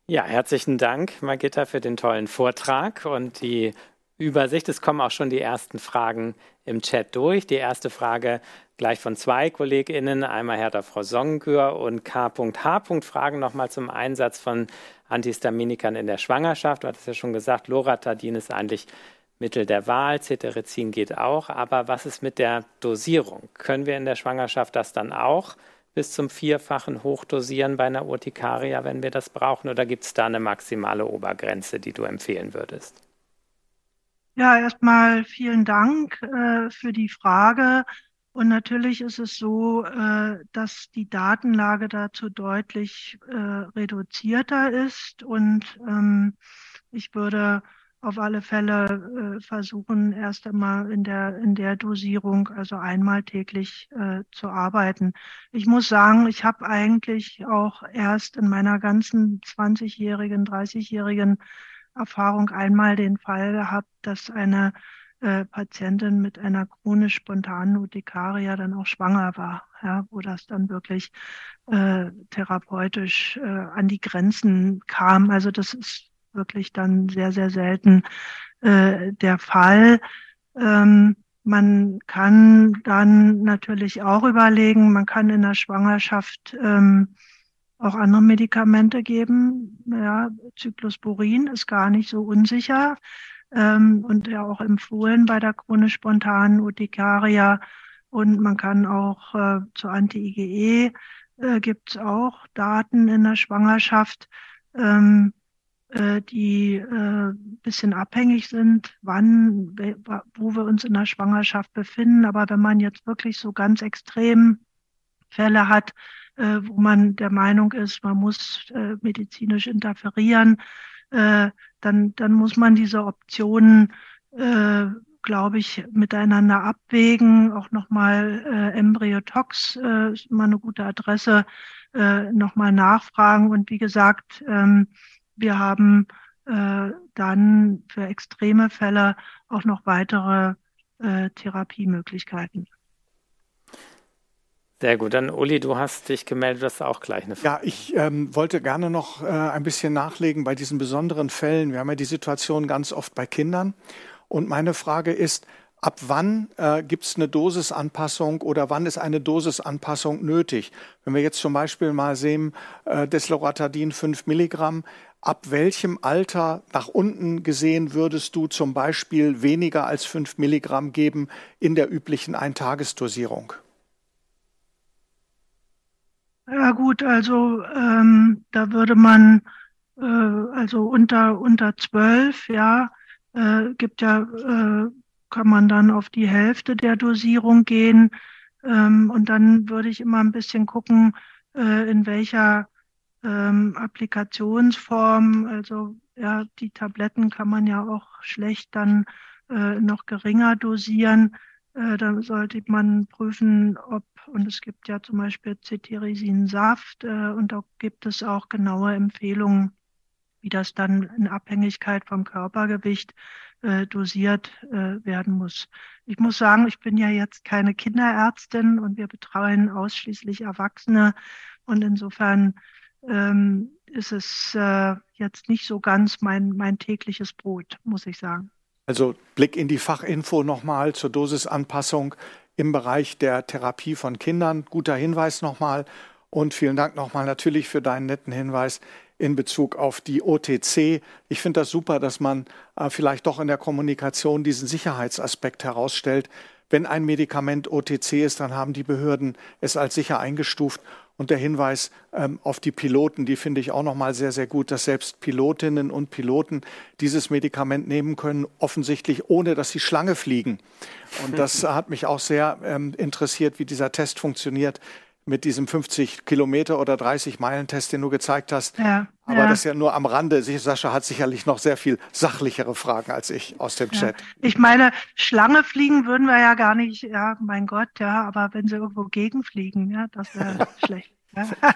Speaker 1: Ja, herzlichen Dank, Margitta, für den tollen Vortrag und die Übersicht. Es kommen auch schon die ersten Fragen im Chat durch. Die erste Frage gleich von zwei KollegInnen, einmal Hertha Frau Songkür und K.H. Fragen nochmal zum Einsatz von Antihistaminikern in der Schwangerschaft. Du hattest ja schon gesagt, Loratadin ist eigentlich Mittel der Wahl, Cetirizin geht auch, aber was ist mit der Dosierung? Können wir in der Schwangerschaft das dann auch bis zum Vierfachen hochdosieren bei einer Urtikaria, wenn wir das brauchen, oder gibt es da eine maximale Obergrenze, die du empfehlen würdest?
Speaker 3: Ja, erstmal vielen Dank äh, für die Frage. Und natürlich ist es so, äh, dass die Datenlage dazu deutlich äh, reduzierter ist. Und ähm, ich würde auf alle Fälle äh, versuchen, erst einmal in der, in der Dosierung, also einmal täglich äh, zu arbeiten. Ich muss sagen, ich habe eigentlich auch erst in meiner ganzen 20-jährigen, 30-jährigen Erfahrung einmal den Fall gehabt, dass eine äh, Patientin mit einer chronisch spontanen Urtikaria dann auch schwanger war, ja, wo das dann wirklich äh, therapeutisch äh, an die Grenzen kam. Also das ist wirklich dann sehr, sehr selten äh, der Fall. Ähm, man kann dann natürlich auch überlegen, man kann in der Schwangerschaft ähm, auch andere Medikamente geben. Ja, Cyclosporin ist gar nicht so unsicher ähm, und ja auch empfohlen bei der chronisch spontanen Urtikaria. Und man kann auch äh, zur Anti-IgE äh, gibt es auch Daten in der Schwangerschaft, ähm, äh, die äh, bisschen abhängig sind, wann, wo wir uns in der Schwangerschaft befinden. Aber wenn man jetzt wirklich so ganz extrem Fälle hat, äh, wo man der Meinung ist, man muss äh, medizinisch interferieren, äh, dann, dann muss man diese Optionen, glaube ich, miteinander abwägen. Auch nochmal Embryotox ist immer eine gute Adresse, nochmal nachfragen. Und wie gesagt, ähm, wir haben äh, dann für extreme Fälle auch noch weitere äh, Therapiemöglichkeiten.
Speaker 1: Sehr gut. Dann Uli, du hast dich gemeldet, du hast auch gleich eine
Speaker 2: Frage. Ja, ich ähm, wollte gerne noch äh, ein bisschen nachlegen bei diesen besonderen Fällen. Wir haben ja die Situation ganz oft bei Kindern. Und meine Frage ist, ab wann äh, gibt es eine Dosisanpassung oder wann ist eine Dosisanpassung nötig? Wenn wir jetzt zum Beispiel mal sehen, äh, Desloratadin 5 Milligramm, ab welchem Alter nach unten gesehen würdest du zum Beispiel weniger als 5 Milligramm geben in der üblichen Eintagestosierung?
Speaker 3: Ja gut, also ähm, da würde man äh, also unter unter zwölf, ja, äh, gibt ja, äh, kann man dann auf die Hälfte der Dosierung gehen ähm, und dann würde ich immer ein bisschen gucken, äh, in welcher ähm, Applikationsform. Also ja, die Tabletten kann man ja auch schlecht dann äh, noch geringer dosieren. Äh, da sollte man prüfen, ob, und es gibt ja zum Beispiel Cetirizin-Saft äh, und da gibt es auch genaue Empfehlungen, wie das dann in Abhängigkeit vom Körpergewicht äh, dosiert äh, werden muss. Ich muss sagen, ich bin ja jetzt keine Kinderärztin und wir betreuen ausschließlich Erwachsene und insofern ähm, ist es äh, jetzt nicht so ganz mein, mein tägliches Brot, muss ich sagen.
Speaker 2: Also Blick in die Fachinfo nochmal zur Dosisanpassung im Bereich der Therapie von Kindern. Guter Hinweis nochmal. Und vielen Dank nochmal natürlich für deinen netten Hinweis in Bezug auf die OTC. Ich finde das super, dass man äh, vielleicht doch in der Kommunikation diesen Sicherheitsaspekt herausstellt. Wenn ein Medikament OTC ist, dann haben die Behörden es als sicher eingestuft. Und der Hinweis ähm, auf die Piloten, die finde ich auch nochmal sehr, sehr gut, dass selbst Pilotinnen und Piloten dieses Medikament nehmen können, offensichtlich ohne, dass sie Schlange fliegen. Und das hat mich auch sehr ähm, interessiert, wie dieser Test funktioniert mit diesem 50 Kilometer oder 30 Meilen Test, den du gezeigt hast. Ja, Aber ja. das ist ja nur am Rande. Sascha hat sicherlich noch sehr viel sachlichere Fragen als ich aus dem Chat.
Speaker 3: Ich meine, Schlange fliegen würden wir ja gar nicht, ja, mein Gott, ja, aber wenn sie irgendwo gegenfliegen, ja, das wäre schlecht.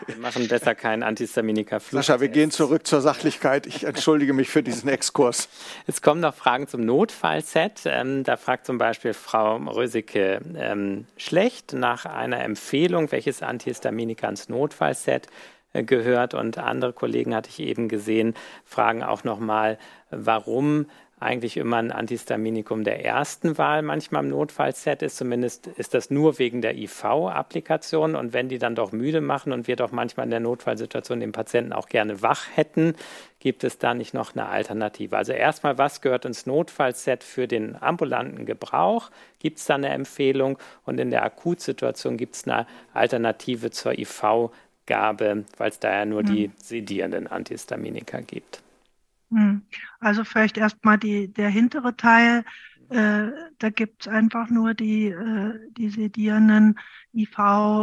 Speaker 1: Wir machen besser keinen Antistaminika-Flug.
Speaker 2: Sascha, wir gehen zurück zur Sachlichkeit. Ich entschuldige mich für diesen Exkurs.
Speaker 1: Es kommen noch Fragen zum Notfallset. Ähm, da fragt zum Beispiel Frau Rösicke ähm, schlecht nach einer Empfehlung, welches Antihistaminika ins Notfallset äh, gehört. Und andere Kollegen hatte ich eben gesehen, fragen auch nochmal, warum eigentlich immer ein Antihistaminikum der ersten Wahl manchmal im Notfallset ist. Zumindest ist das nur wegen der IV-Applikation. Und wenn die dann doch müde machen und wir doch manchmal in der Notfallsituation den Patienten auch gerne wach hätten, gibt es da nicht noch eine Alternative? Also erstmal, was gehört ins Notfallset für den ambulanten Gebrauch? Gibt es da eine Empfehlung? Und in der Akutsituation gibt es eine Alternative zur IV-Gabe, weil es da ja nur mhm. die sedierenden Antihistaminika gibt.
Speaker 3: Hm. Also vielleicht erstmal der hintere Teil. Äh, da gibt es einfach nur die, äh, die sedierenden IV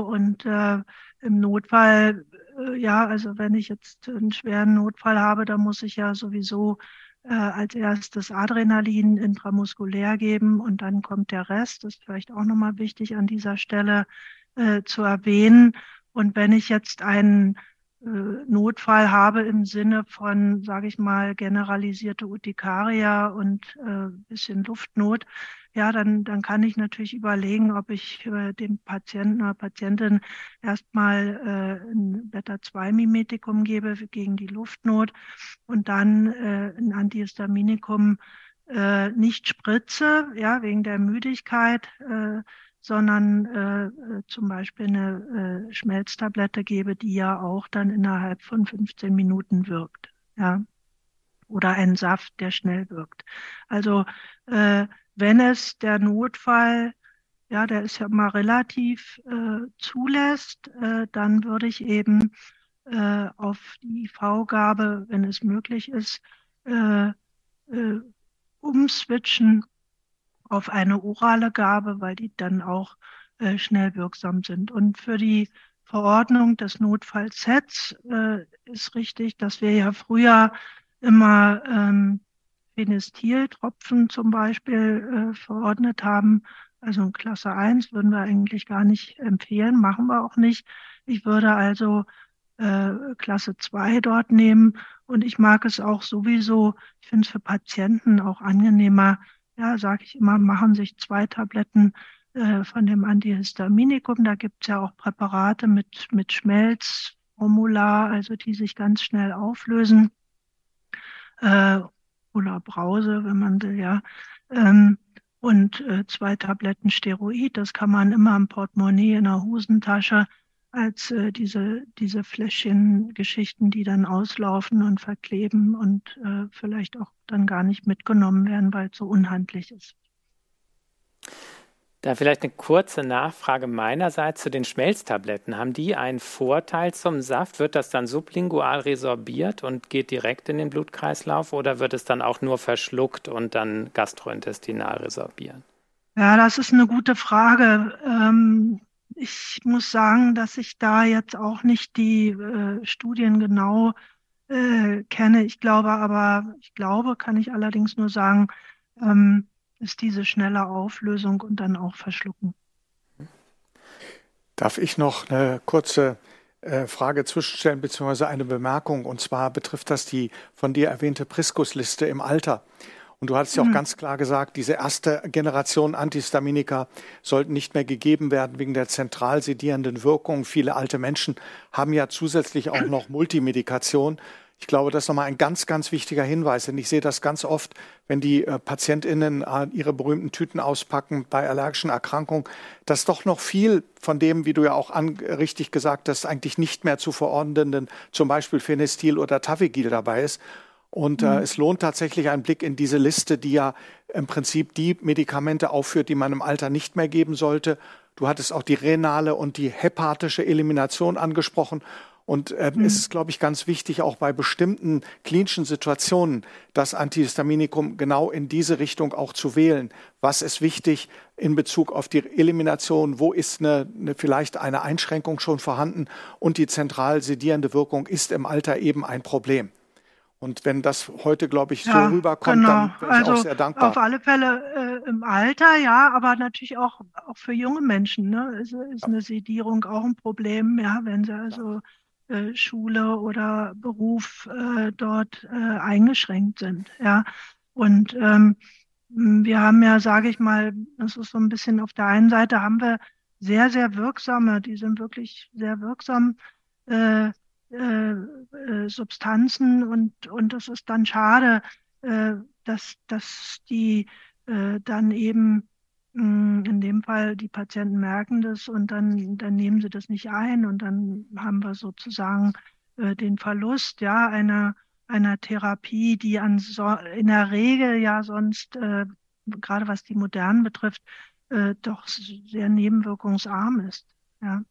Speaker 3: und äh, im Notfall, äh, ja, also wenn ich jetzt einen schweren Notfall habe, dann muss ich ja sowieso äh, als erstes Adrenalin intramuskulär geben und dann kommt der Rest. Das ist vielleicht auch nochmal wichtig an dieser Stelle äh, zu erwähnen. Und wenn ich jetzt einen Notfall habe im Sinne von, sage ich mal, generalisierte Urtikaria und äh, bisschen Luftnot, ja, dann, dann kann ich natürlich überlegen, ob ich äh, dem Patienten oder Patientin erstmal äh, ein Beta-2-Mimetikum gebe gegen die Luftnot und dann äh, ein Antihistaminikum äh, nicht spritze, ja, wegen der Müdigkeit, äh, sondern äh, äh, zum Beispiel eine äh, Schmelztablette gebe, die ja auch dann innerhalb von 15 Minuten wirkt. Ja. Oder einen Saft, der schnell wirkt. Also äh, wenn es der Notfall, ja, der ist ja mal relativ äh, zulässt, äh, dann würde ich eben äh, auf die IV-Gabe, wenn es möglich ist, äh, äh, umswitchen auf eine orale Gabe, weil die dann auch äh, schnell wirksam sind. Und für die Verordnung des Notfallsets äh, ist richtig, dass wir ja früher immer ähm, Phenestiltropfen zum Beispiel äh, verordnet haben. Also in Klasse 1 würden wir eigentlich gar nicht empfehlen, machen wir auch nicht. Ich würde also äh, Klasse 2 dort nehmen und ich mag es auch sowieso, ich finde es für Patienten auch angenehmer, ja, sage ich immer, machen sich zwei Tabletten äh, von dem Antihistaminikum. Da gibt es ja auch Präparate mit, mit Schmelzformular, also die sich ganz schnell auflösen. Äh, oder Brause, wenn man will, ja. Ähm, und äh, zwei Tabletten Steroid, das kann man immer im Portemonnaie in der Hosentasche als äh, diese, diese Fläschchen-Geschichten, die dann auslaufen und verkleben und äh, vielleicht auch dann gar nicht mitgenommen werden, weil es so unhandlich ist.
Speaker 1: Da vielleicht eine kurze Nachfrage meinerseits zu den Schmelztabletten. Haben die einen Vorteil zum Saft? Wird das dann sublingual resorbiert und geht direkt in den Blutkreislauf oder wird es dann auch nur verschluckt und dann gastrointestinal resorbiert?
Speaker 3: Ja, das ist eine gute Frage. Ähm, ich muss sagen, dass ich da jetzt auch nicht die äh, Studien genau äh, kenne. Ich glaube aber, ich glaube, kann ich allerdings nur sagen, ähm, ist diese schnelle Auflösung und dann auch Verschlucken.
Speaker 2: Darf ich noch eine kurze äh, Frage zwischenstellen, beziehungsweise eine Bemerkung? Und zwar betrifft das die von dir erwähnte Priskusliste im Alter. Und du hattest ja auch mhm. ganz klar gesagt, diese erste Generation Antihistaminika sollten nicht mehr gegeben werden wegen der zentral sedierenden Wirkung. Viele alte Menschen haben ja zusätzlich auch noch Multimedikation. Ich glaube, das ist nochmal ein ganz, ganz wichtiger Hinweis, denn ich sehe das ganz oft, wenn die äh, PatientInnen äh, ihre berühmten Tüten auspacken bei allergischen Erkrankungen, dass doch noch viel von dem, wie du ja auch an, richtig gesagt hast, eigentlich nicht mehr zu verordnenden, zum Beispiel Phenestil oder Tavigil dabei ist. Und äh, mhm. es lohnt tatsächlich einen Blick in diese Liste, die ja im Prinzip die Medikamente aufführt, die man im Alter nicht mehr geben sollte. Du hattest auch die renale und die hepatische Elimination angesprochen. Und äh, mhm. es ist, glaube ich, ganz wichtig, auch bei bestimmten klinischen Situationen das Antihistaminikum genau in diese Richtung auch zu wählen. Was ist wichtig in Bezug auf die Elimination? Wo ist eine, eine vielleicht eine Einschränkung schon vorhanden? Und die zentral sedierende Wirkung ist im Alter eben ein Problem. Und wenn das heute, glaube ich, so ja, rüberkommt, genau. dann bin ich also auch sehr dankbar.
Speaker 3: Auf alle Fälle äh, im Alter, ja, aber natürlich auch, auch für junge Menschen. Ne? Ist, ist ja. eine Sedierung auch ein Problem, ja, wenn sie also äh, Schule oder Beruf äh, dort äh, eingeschränkt sind. Ja, und ähm, wir haben ja, sage ich mal, das ist so ein bisschen auf der einen Seite haben wir sehr, sehr wirksame, die sind wirklich sehr wirksam äh, äh, Substanzen und und das ist dann schade, äh, dass dass die äh, dann eben Mm, in dem Fall, die Patienten merken das und dann, dann nehmen sie das nicht ein und dann haben wir sozusagen äh, den Verlust ja einer, einer Therapie, die an so, in der Regel ja sonst, gerade was die modernen betrifft, doch sehr nebenwirkungsarm ist. Ja.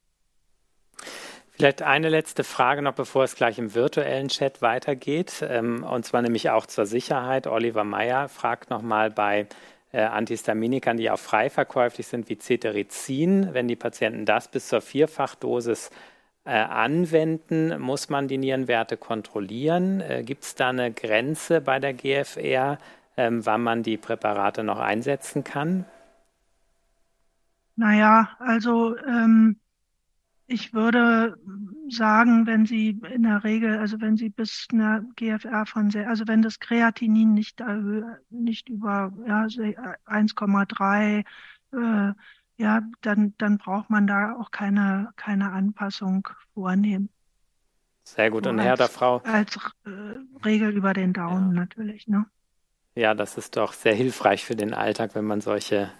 Speaker 1: Vielleicht eine letzte Frage noch, bevor es gleich im virtuellen Chat weitergeht. Ähm, und zwar nämlich auch zur Sicherheit. Oliver Meyer fragt nochmal bei äh, Antihistaminikern, die auch frei verkäuflich sind, wie Cetirizin. Wenn die Patienten das bis zur Vierfachdosis äh, anwenden, muss man die Nierenwerte kontrollieren. Äh, Gibt es da eine Grenze bei der GFR, ähm, wann man die Präparate noch einsetzen kann?
Speaker 3: Naja, also ähm, ich würde sagen, wenn Sie in der Regel, also wenn Sie bis einer GFR von, sehr, also wenn das Kreatinin nicht, nicht über ja, 1,3, äh, ja, dann, dann braucht man da auch keine, keine Anpassung vornehmen.
Speaker 1: Sehr gut. Und Herr der Frau.
Speaker 3: Als äh, Regel über den Daumen ja. natürlich, ne?
Speaker 1: Ja, das ist doch sehr hilfreich für den Alltag, wenn man solche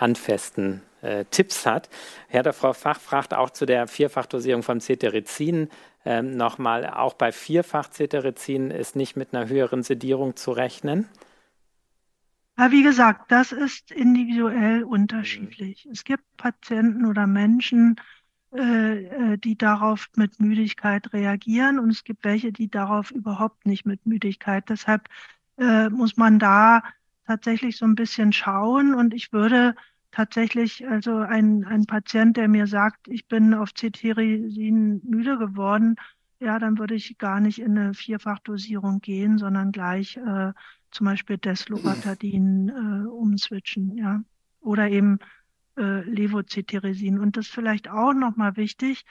Speaker 1: handfesten äh, Tipps hat. Herr der Frau Fach fragt auch zu der Vierfachdosierung von Cetirizin ähm, nochmal, auch bei Vierfach-Cetirizin ist nicht mit einer höheren Sedierung zu rechnen?
Speaker 3: Ja, wie gesagt, das ist individuell unterschiedlich. Mhm. Es gibt Patienten oder Menschen, äh, äh, die darauf mit Müdigkeit reagieren und es gibt welche, die darauf überhaupt nicht mit Müdigkeit. Deshalb äh, muss man da tatsächlich so ein bisschen schauen und ich würde tatsächlich, also ein, ein Patient, der mir sagt, ich bin auf Cetirizin müde geworden, ja, dann würde ich gar nicht in eine Vierfachdosierung gehen, sondern gleich äh, zum Beispiel Desloratadin äh, umswitchen, ja. Oder eben äh, Levocetirizin. Und das vielleicht auch nochmal wichtig,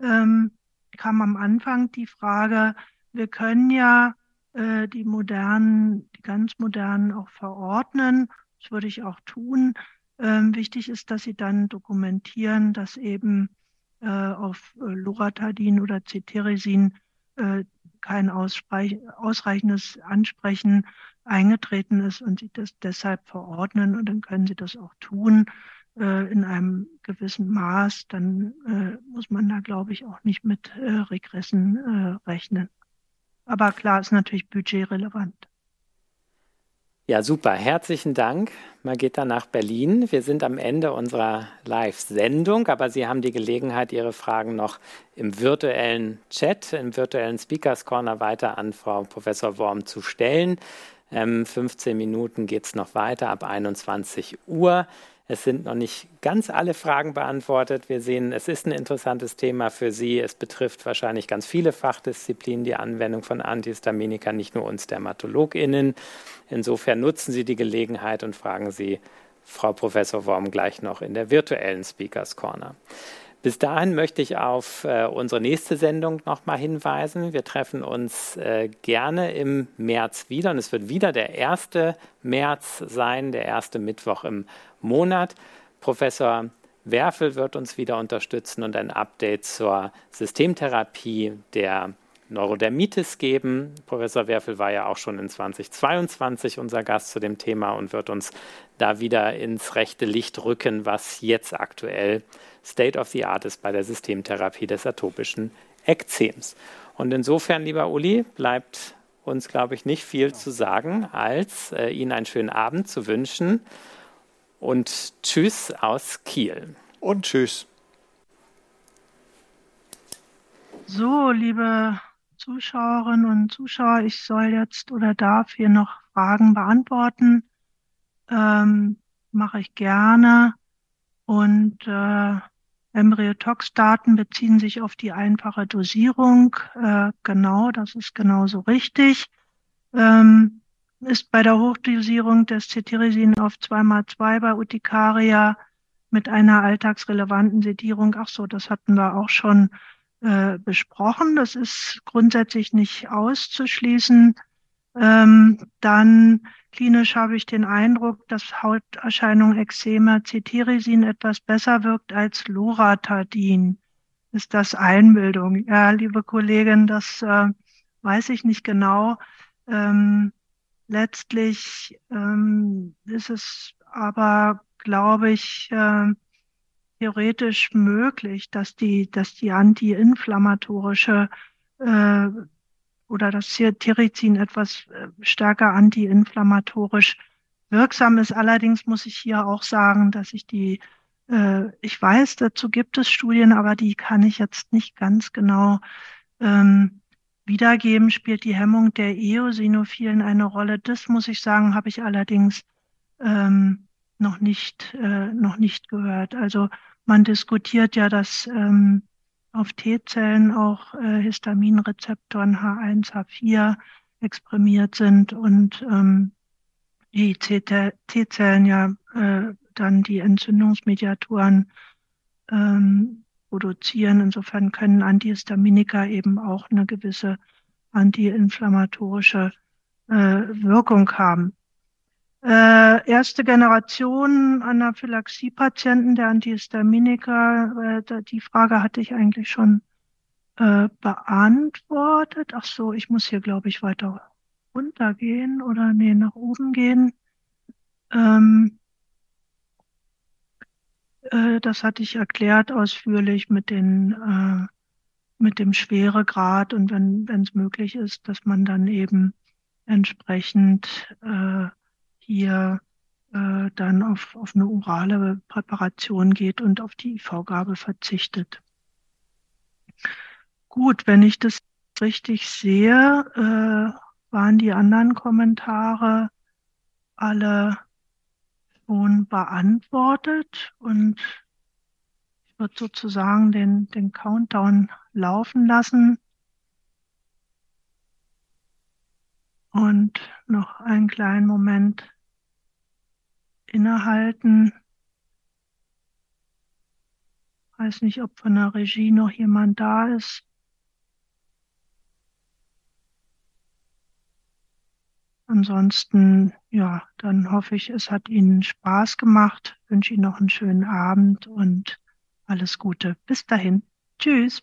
Speaker 3: ähm, kam am Anfang die Frage, wir können ja äh, die modernen, die ganz modernen auch verordnen. Das würde ich auch tun. Ähm, wichtig ist, dass Sie dann dokumentieren, dass eben äh, auf äh, Loratadin oder Cetirizin äh, kein ausreichendes Ansprechen eingetreten ist und Sie das deshalb verordnen und dann können Sie das auch tun äh, in einem gewissen Maß. Dann äh, muss man da, glaube ich, auch nicht mit äh, Regressen rechnen. Aber klar ist natürlich budgetrelevant.
Speaker 1: Ja, super. Herzlichen Dank, Margita, nach Berlin. Wir sind am Ende unserer Live-Sendung, aber Sie haben die Gelegenheit, Ihre Fragen noch im virtuellen Chat, im virtuellen Speakers Corner weiter an Frau Professor Worm zu stellen. Ähm, 15 Minuten geht es noch weiter ab 21 Uhr. Es sind noch nicht ganz alle Fragen beantwortet. Wir sehen, es ist ein interessantes Thema für Sie. Es betrifft wahrscheinlich ganz viele Fachdisziplinen, die Anwendung von Antihistaminika, nicht nur uns DermatologInnen. Insofern nutzen Sie die Gelegenheit und fragen Sie Frau Professor Worm gleich noch in der virtuellen Speakers Corner. Bis dahin möchte ich auf äh, unsere nächste Sendung nochmal hinweisen. Wir treffen uns äh, gerne im März wieder und es wird wieder der erste März sein, der erste Mittwoch im Monat. Professor Werfel wird uns wieder unterstützen und ein Update zur Systemtherapie der Neurodermitis geben. Professor Werfel war ja auch schon in 2022 unser Gast zu dem Thema und wird uns da wieder ins rechte Licht rücken, was jetzt aktuell State of the Art ist bei der Systemtherapie des atopischen Ekzems. Und insofern, lieber Uli, bleibt uns, glaube ich, nicht viel zu sagen, als äh, Ihnen einen schönen Abend zu wünschen. Und Tschüss aus Kiel.
Speaker 2: Und Tschüss.
Speaker 3: So, liebe Zuschauerinnen und Zuschauer, ich soll jetzt oder darf hier noch Fragen beantworten. Ähm, Mache ich gerne. Und äh, Embryotox-Daten beziehen sich auf die einfache Dosierung. Äh, genau, das ist genauso richtig. Ähm, ist bei der Hochdosierung des Cetirizin auf 2x2 bei Urtikaria mit einer alltagsrelevanten Sedierung. Ach so, das hatten wir auch schon äh, besprochen. Das ist grundsätzlich nicht auszuschließen. Ähm, dann klinisch habe ich den Eindruck, dass Hauterscheinung Eczema Cetirizin etwas besser wirkt als Loratadin. Ist das Einbildung? Ja, liebe Kollegin, das äh, weiß ich nicht genau. Ähm, letztlich ähm, ist es aber, glaube ich, äh, theoretisch möglich, dass die, dass die antiinflammatorische äh, oder das Tierizin etwas äh, stärker antiinflammatorisch wirksam ist. Allerdings muss ich hier auch sagen, dass ich die, äh, ich weiß, dazu gibt es Studien, aber die kann ich jetzt nicht ganz genau ähm, wiedergeben. Spielt die Hemmung der Eosinophilen eine Rolle? Das muss ich sagen, habe ich allerdings ähm, noch nicht, äh, noch nicht gehört. Also man diskutiert ja, dass ähm, auf T-Zellen auch äh, Histaminrezeptoren H1, H4 exprimiert sind und ähm, die T-Zellen ja äh, dann die Entzündungsmediatoren ähm, produzieren. Insofern können Antihistaminika eben auch eine gewisse antiinflammatorische äh, Wirkung haben. Äh, erste Generation Anaphylaxie-Patienten der Antihistaminika, äh, die Frage hatte ich eigentlich schon äh, beantwortet. Ach so, ich muss hier, glaube ich, weiter runtergehen oder nee, nach oben gehen. Ähm, äh, das hatte ich erklärt ausführlich mit den äh, mit dem Schweregrad und wenn wenn es möglich ist, dass man dann eben entsprechend äh, hier äh, dann auf, auf eine orale Präparation geht und auf die IV-Gabe verzichtet. Gut, wenn ich das richtig sehe, äh, waren die anderen Kommentare alle schon beantwortet und ich würde sozusagen den, den Countdown laufen lassen. Und noch einen kleinen Moment innehalten. Weiß nicht, ob von der Regie noch jemand da ist. Ansonsten, ja, dann hoffe ich, es hat Ihnen Spaß gemacht. wünsche Ihnen noch einen schönen Abend und alles Gute. Bis dahin. Tschüss.